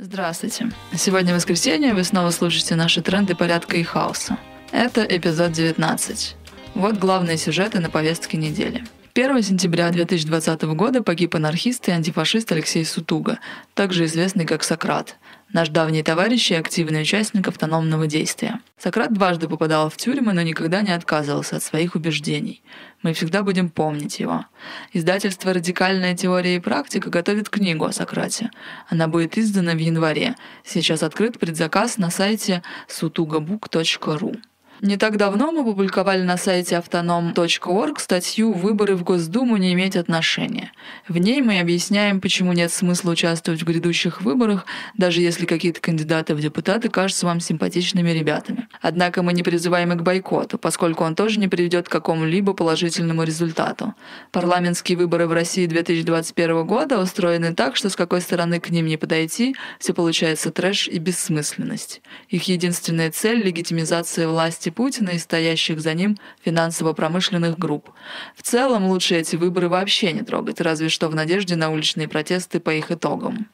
Здравствуйте. Сегодня воскресенье, вы снова слушаете наши тренды порядка и хаоса. Это эпизод 19. Вот главные сюжеты на повестке недели. 1 сентября 2020 года погиб анархист и антифашист Алексей Сутуга, также известный как Сократ, наш давний товарищ и активный участник автономного действия. Сократ дважды попадал в тюрьмы, но никогда не отказывался от своих убеждений. Мы всегда будем помнить его. Издательство «Радикальная теория и практика» готовит книгу о Сократе. Она будет издана в январе. Сейчас открыт предзаказ на сайте sutugabook.ru. Не так давно мы публиковали на сайте автоном.орг статью «Выборы в Госдуму не иметь отношения». В ней мы объясняем, почему нет смысла участвовать в грядущих выборах, даже если какие-то кандидаты в депутаты кажутся вам симпатичными ребятами. Однако мы не призываем их к бойкоту, поскольку он тоже не приведет к какому-либо положительному результату. Парламентские выборы в России 2021 года устроены так, что с какой стороны к ним не подойти, все получается трэш и бессмысленность. Их единственная цель — легитимизация власти власти Путина и стоящих за ним финансово-промышленных групп. В целом лучше эти выборы вообще не трогать, разве что в надежде на уличные протесты по их итогам.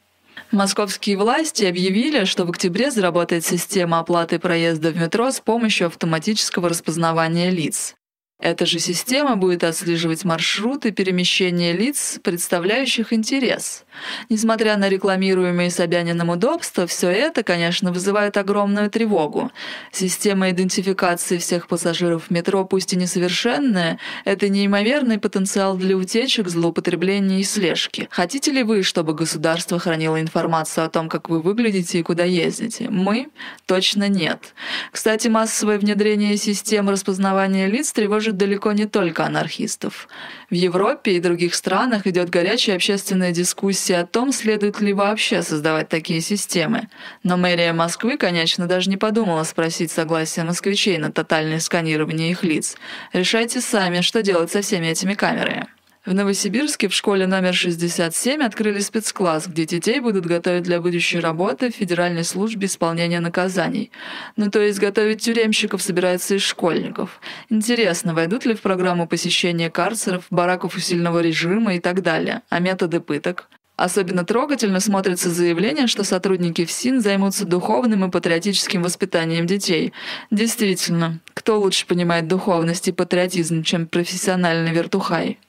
Московские власти объявили, что в октябре заработает система оплаты проезда в метро с помощью автоматического распознавания лиц. Эта же система будет отслеживать маршруты перемещения лиц, представляющих интерес. Несмотря на рекламируемые Собянином удобства, все это, конечно, вызывает огромную тревогу. Система идентификации всех пассажиров в метро, пусть и несовершенная, это неимоверный потенциал для утечек, злоупотребления и слежки. Хотите ли вы, чтобы государство хранило информацию о том, как вы выглядите и куда ездите? Мы? Точно нет. Кстати, массовое внедрение систем распознавания лиц тревожит тревожит далеко не только анархистов. В Европе и других странах идет горячая общественная дискуссия о том, следует ли вообще создавать такие системы. Но мэрия Москвы, конечно, даже не подумала спросить согласия москвичей на тотальное сканирование их лиц. Решайте сами, что делать со всеми этими камерами. В Новосибирске в школе номер 67 открыли спецкласс, где детей будут готовить для будущей работы в Федеральной службе исполнения наказаний. Ну то есть готовить тюремщиков собирается из школьников. Интересно, войдут ли в программу посещения карцеров, бараков усиленного режима и так далее, а методы пыток? Особенно трогательно смотрится заявление, что сотрудники ФСИН займутся духовным и патриотическим воспитанием детей. Действительно, кто лучше понимает духовность и патриотизм, чем профессиональный вертухай?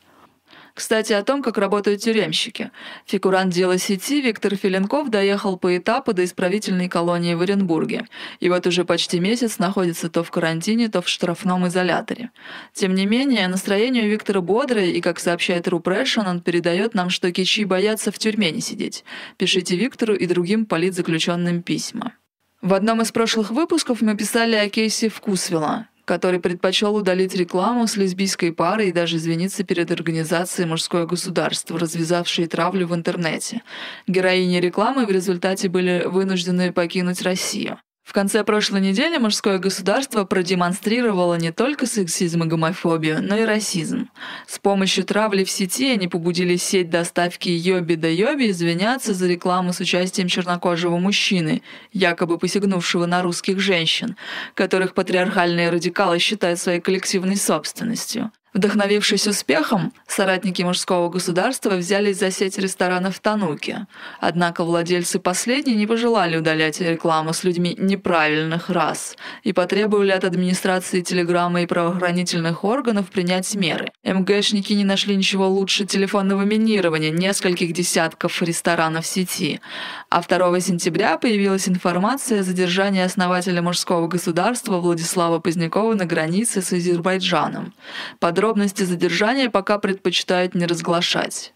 Кстати, о том, как работают тюремщики. Фигурант дела сети Виктор Филенков доехал по этапу до исправительной колонии в Оренбурге. И вот уже почти месяц находится то в карантине, то в штрафном изоляторе. Тем не менее, настроение у Виктора бодрое, и, как сообщает Rupression, он передает нам, что кичи бояться в тюрьме не сидеть. Пишите Виктору и другим политзаключенным письма. В одном из прошлых выпусков мы писали о кейсе Вкусвилла, который предпочел удалить рекламу с лесбийской парой и даже извиниться перед организацией «Мужское государство», развязавшей травлю в интернете. Героини рекламы в результате были вынуждены покинуть Россию. В конце прошлой недели мужское государство продемонстрировало не только сексизм и гомофобию, но и расизм. С помощью травли в сети они побудили сеть доставки Йоби да Йоби извиняться за рекламу с участием чернокожего мужчины, якобы посягнувшего на русских женщин, которых патриархальные радикалы считают своей коллективной собственностью. Вдохновившись успехом, соратники мужского государства взялись за сеть ресторанов Тануки. Однако владельцы последней не пожелали удалять рекламу с людьми неправильных рас и потребовали от администрации телеграммы и правоохранительных органов принять меры. МГшники не нашли ничего лучше телефонного минирования нескольких десятков ресторанов сети. А 2 сентября появилась информация о задержании основателя мужского государства Владислава Позднякова на границе с Азербайджаном. Подробно Подробности задержания пока предпочитают не разглашать.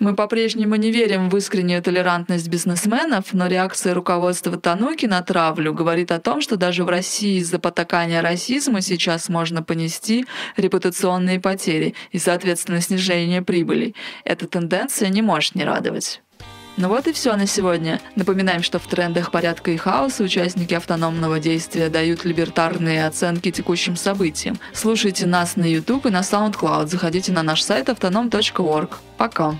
Мы по-прежнему не верим в искреннюю толерантность бизнесменов, но реакция руководства Тануки на травлю говорит о том, что даже в России из-за потакания расизму сейчас можно понести репутационные потери и, соответственно, снижение прибыли. Эта тенденция не может не радовать. Ну вот и все на сегодня. Напоминаем, что в трендах порядка и хаоса участники автономного действия дают либертарные оценки текущим событиям. Слушайте нас на YouTube и на SoundCloud. Заходите на наш сайт автоном.org. Пока.